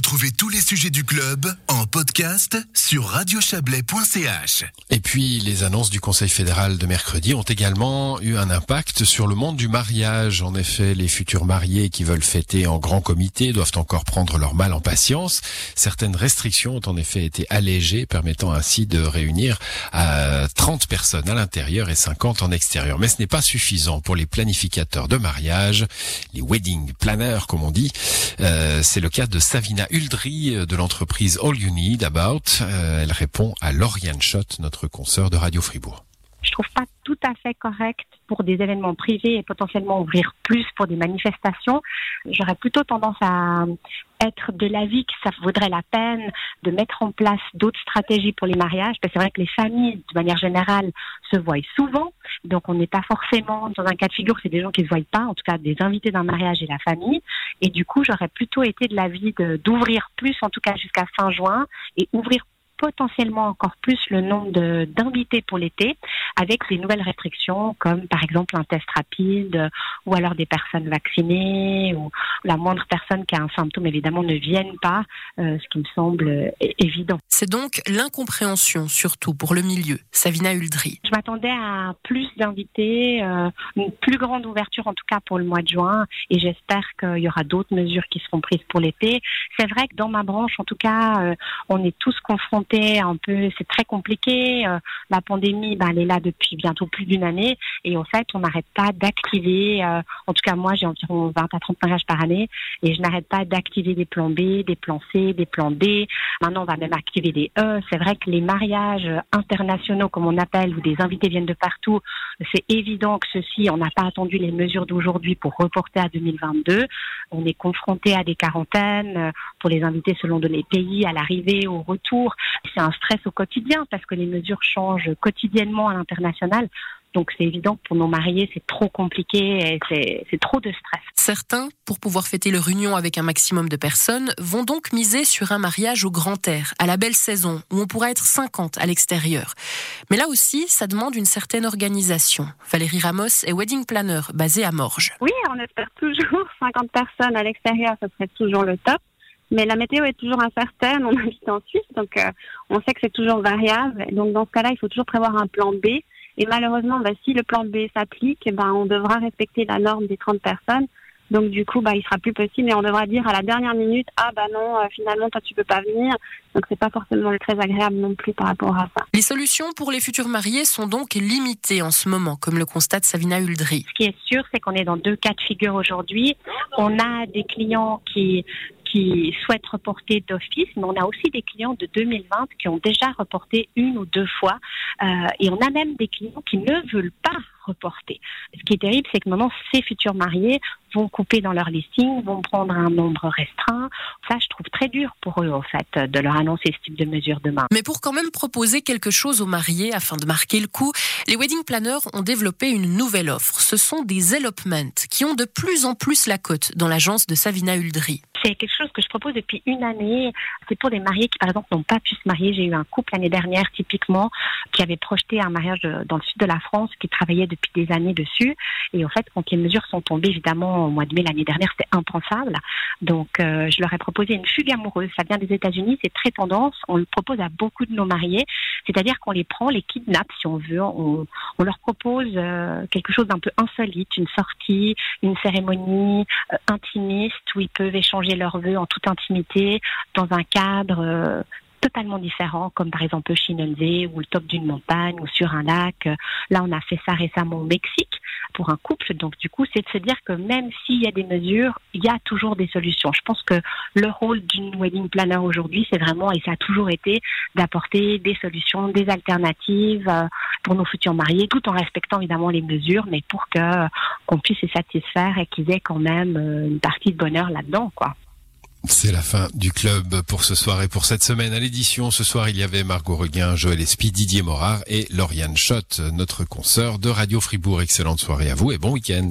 Retrouvez tous les sujets du club en podcast sur radiochablais.ch. Et puis, les annonces du Conseil fédéral de mercredi ont également eu un impact sur le monde du mariage. En effet, les futurs mariés qui veulent fêter en grand comité doivent encore prendre leur mal en patience. Certaines restrictions ont en effet été allégées, permettant ainsi de réunir à 30 personnes à l'intérieur et 50 en extérieur. Mais ce n'est pas suffisant pour les planificateurs de mariage, les wedding planners comme on dit. Euh, c'est le cas de Savina Uldry euh, de l'entreprise All You Need About. Euh, elle répond à Lauriane Schott, notre consoeur de Radio Fribourg. Je trouve pas tout à fait correct pour des événements privés et potentiellement ouvrir plus pour des manifestations. J'aurais plutôt tendance à être de l'avis que ça vaudrait la peine de mettre en place d'autres stratégies pour les mariages. Parce que c'est vrai que les familles, de manière générale, se voient souvent. Donc on n'est pas forcément dans un cas de figure, c'est des gens qui ne se voient pas, en tout cas des invités d'un mariage et la famille. Et du coup, j'aurais plutôt été de l'avis d'ouvrir plus, en tout cas jusqu'à fin juin, et ouvrir potentiellement encore plus le nombre d'invités pour l'été avec des nouvelles restrictions comme par exemple un test rapide ou alors des personnes vaccinées ou la moindre personne qui a un symptôme évidemment ne vienne pas, euh, ce qui me semble euh, évident. C'est donc l'incompréhension surtout pour le milieu. Savina Uldry. Je m'attendais à plus d'invités, euh, une plus grande ouverture en tout cas pour le mois de juin et j'espère qu'il y aura d'autres mesures qui seront prises pour l'été. C'est vrai que dans ma branche en tout cas, on est tous confrontés un peu, c'est très compliqué. Euh, la pandémie, ben, elle est là depuis bientôt plus d'une année et en fait, on n'arrête pas d'activer. Euh, en tout cas, moi, j'ai environ 20 à 30 mariages par année et je n'arrête pas d'activer des plans B, des plans C, des plans D. Maintenant, on va même activer des E. C'est vrai que les mariages internationaux, comme on appelle, où des invités viennent de partout, c'est évident que ceci, on n'a pas attendu les mesures d'aujourd'hui pour reporter à 2022. On est confronté à des quarantaines euh, pour les invités selon les pays, à l'arrivée, au retour. C'est un stress au quotidien parce que les mesures changent quotidiennement à l'international. Donc c'est évident que pour nos mariés, c'est trop compliqué et c'est trop de stress. Certains, pour pouvoir fêter leur union avec un maximum de personnes, vont donc miser sur un mariage au grand air, à la belle saison, où on pourra être 50 à l'extérieur. Mais là aussi, ça demande une certaine organisation. Valérie Ramos est wedding planner basée à Morges. Oui, on espère toujours 50 personnes à l'extérieur, ce serait toujours le top. Mais la météo est toujours incertaine. On habite en Suisse, donc euh, on sait que c'est toujours variable. Donc dans ce cas-là, il faut toujours prévoir un plan B. Et malheureusement, bah, si le plan B s'applique, bah, on devra respecter la norme des 30 personnes. Donc du coup, bah, il sera plus possible et on devra dire à la dernière minute, ah bah non, euh, finalement toi tu peux pas venir. Donc c'est pas forcément très agréable non plus par rapport à ça. Les solutions pour les futurs mariés sont donc limitées en ce moment, comme le constate Savina Uldry. Ce qui est sûr, c'est qu'on est dans deux cas de figure aujourd'hui. On a des clients qui qui souhaitent reporter d'office, mais on a aussi des clients de 2020 qui ont déjà reporté une ou deux fois, euh, et on a même des clients qui ne veulent pas reporter. Ce qui est terrible, c'est que maintenant, ces futurs mariés vont couper dans leur listing, vont prendre un nombre restreint. Ça, je trouve très dur pour eux, en fait, de leur annoncer ce type de mesures demain. Mais pour quand même proposer quelque chose aux mariés afin de marquer le coup, les wedding planners ont développé une nouvelle offre. Ce sont des elopements qui ont de plus en plus la cote dans l'agence de Savina Uldry. C'est quelque chose que je propose depuis une année. C'est pour des mariés qui, par exemple, n'ont pas pu se marier. J'ai eu un couple l'année dernière, typiquement, qui avait projeté un mariage dans le sud de la France, qui travaillait depuis des années dessus. Et en fait, quand les mesures sont tombées, évidemment, au mois de mai l'année dernière, c'était impensable. Donc, euh, je leur ai proposé une fugue amoureuse. Ça vient des États-Unis, c'est très tendance. On le propose à beaucoup de nos mariés. C'est-à-dire qu'on les prend, les kidnappe, si on veut. On, on leur propose euh, quelque chose d'un peu insolite, une sortie, une cérémonie euh, intimiste où ils peuvent échanger leurs vœux en toute intimité dans un cadre totalement différents, comme par exemple Chinenze ou le top d'une montagne ou sur un lac. Là, on a fait ça récemment au Mexique pour un couple. Donc, du coup, c'est de se dire que même s'il y a des mesures, il y a toujours des solutions. Je pense que le rôle d'une wedding planner aujourd'hui, c'est vraiment, et ça a toujours été, d'apporter des solutions, des alternatives euh, pour nos futurs mariés, tout en respectant évidemment les mesures, mais pour que qu'on puisse les satisfaire et qu'ils aient quand même euh, une partie de bonheur là-dedans, quoi. C'est la fin du club pour ce soir et pour cette semaine. À l'édition, ce soir, il y avait Margot Reguin, Joël Espy, Didier Morard et Lauriane Schott, notre consoeur de Radio Fribourg. Excellente soirée à vous et bon week-end.